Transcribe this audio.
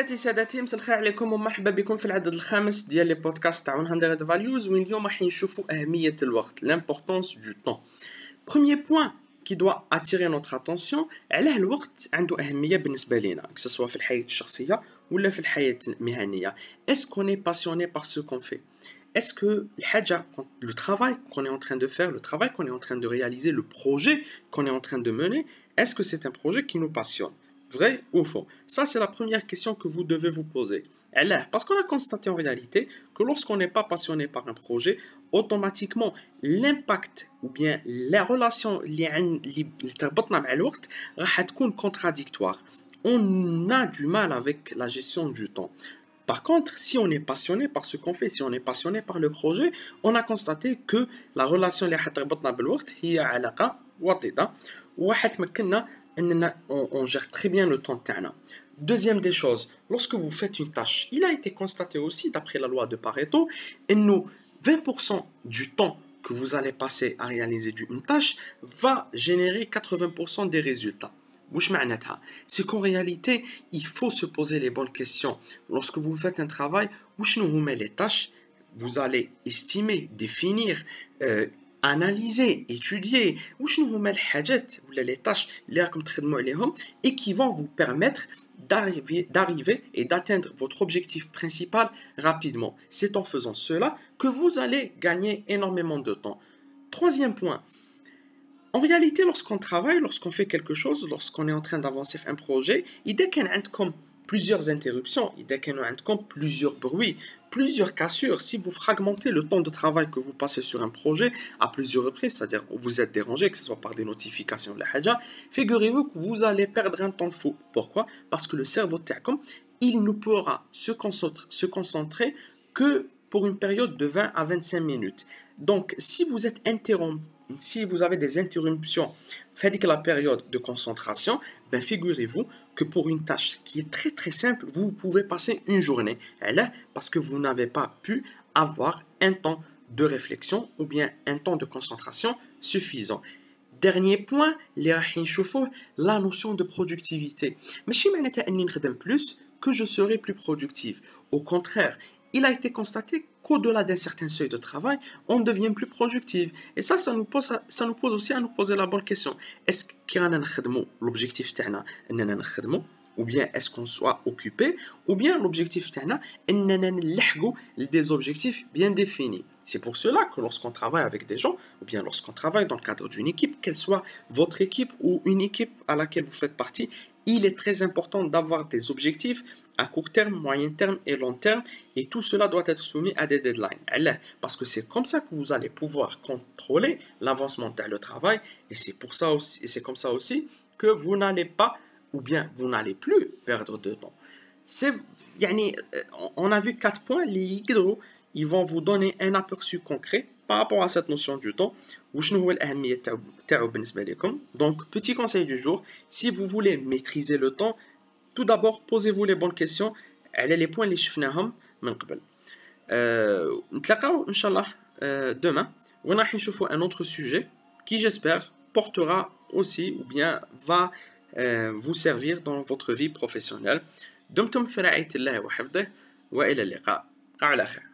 سيداتي سادتي مساء الخير عليكم ومرحبا بكم في العدد الخامس ديال لي بودكاست تاع 100 فاليوز وين اليوم راح نشوفوا أهمية الوقت l'importance du temps. Premier point qui doit attirer notre attention علاه الوقت عنده أهمية بالنسبة لينا سواء في الحياة الشخصية ولا في الحياة المهنية. Qu'on est passionné par ce qu'on fait est-ce que le travail qu'on est en train de faire, le travail qu'on est en train de réaliser, le projet qu'on est en train de mener, est-ce que c'est un projet qui nous passionne Vrai ou faux? Ça, c'est la première question que vous devez vous poser. Parce qu'on a constaté en réalité que lorsqu'on n'est pas passionné par un projet, automatiquement, l'impact ou bien la relation contradictoire. On a du mal avec la gestion du temps. Par contre, si on est passionné par ce qu'on fait, si on est passionné par le projet, on a constaté que la relation اللي حتربطنا بالوقت هي علاقة وطيدة وحتمكننا on, gère très bien le temps Deuxième des choses, lorsque vous faites une tâche, il a été constaté aussi, d'après la loi de Pareto, et nous, 20% du temps que vous allez passer à réaliser une tâche va générer 80% des résultats. C'est qu'en réalité, il faut se poser les bonnes questions. Lorsque vous faites un travail, où vous mettez les tâches, vous allez estimer, définir, euh, analyser, étudier les tâches et qui vont vous permettre d'arriver et d'atteindre votre objectif principal rapidement. C'est en faisant cela que vous allez gagner énormément de temps. Troisième point. En réalité, lorsqu'on travaille, lorsqu'on fait quelque chose, lorsqu'on est en train d'avancer un projet, il y a plusieurs interruptions, il y a plusieurs bruits, plusieurs cassures. Si vous fragmentez le temps de travail que vous passez sur un projet à plusieurs reprises, c'est-à-dire vous êtes dérangé, que ce soit par des notifications, figurez-vous que vous allez perdre un temps fou. Pourquoi? Parce que le cerveau il ne pourra se concentrer que pour une période de 20 à 25 minutes. Donc, si vous êtes interrompu si vous avez des interruptions, faites la période de concentration, ben figurez-vous que pour une tâche qui est très très simple, vous pouvez passer une journée. là, parce que vous n'avez pas pu avoir un temps de réflexion ou bien un temps de concentration suffisant. Dernier point, la notion de productivité. Mais si je plus que je serai plus productif. Au contraire, il a été constaté qu'au-delà d'un certain seuil de travail, on devient plus productif. Et ça, ça nous pose, ça nous pose aussi à nous poser la bonne question. Est-ce qu'on l'objectif ou bien est-ce qu'on soit occupé, ou bien l'objectif des objectifs bien définis. C'est pour cela que lorsqu'on travaille avec des gens, ou bien lorsqu'on travaille dans le cadre d'une équipe, qu'elle soit votre équipe ou une équipe à laquelle vous faites partie, il est très important d'avoir des objectifs à court terme, moyen terme et long terme et tout cela doit être soumis à des deadlines. Parce que c'est comme ça que vous allez pouvoir contrôler l'avancement de le travail et c'est pour ça aussi, et c'est comme ça aussi que vous n'allez pas ou bien vous n'allez plus perdre de temps. C'est, euh, on a vu quatre points, les ils vont vous donner un aperçu concret rapport à cette notion du temps. Donc, petit conseil du jour, si vous voulez maîtriser le temps, tout d'abord, posez-vous les bonnes questions. Elle est les points les شفناهم من قبل. نتلاقاو ان شاء الله demain وراح نشوفوا un autre sujet qui j'espère portera aussi ou bien va euh, vous servir dans votre vie professionnelle. دمتم في رعاية الله وحفظه وإلى اللقاء على خير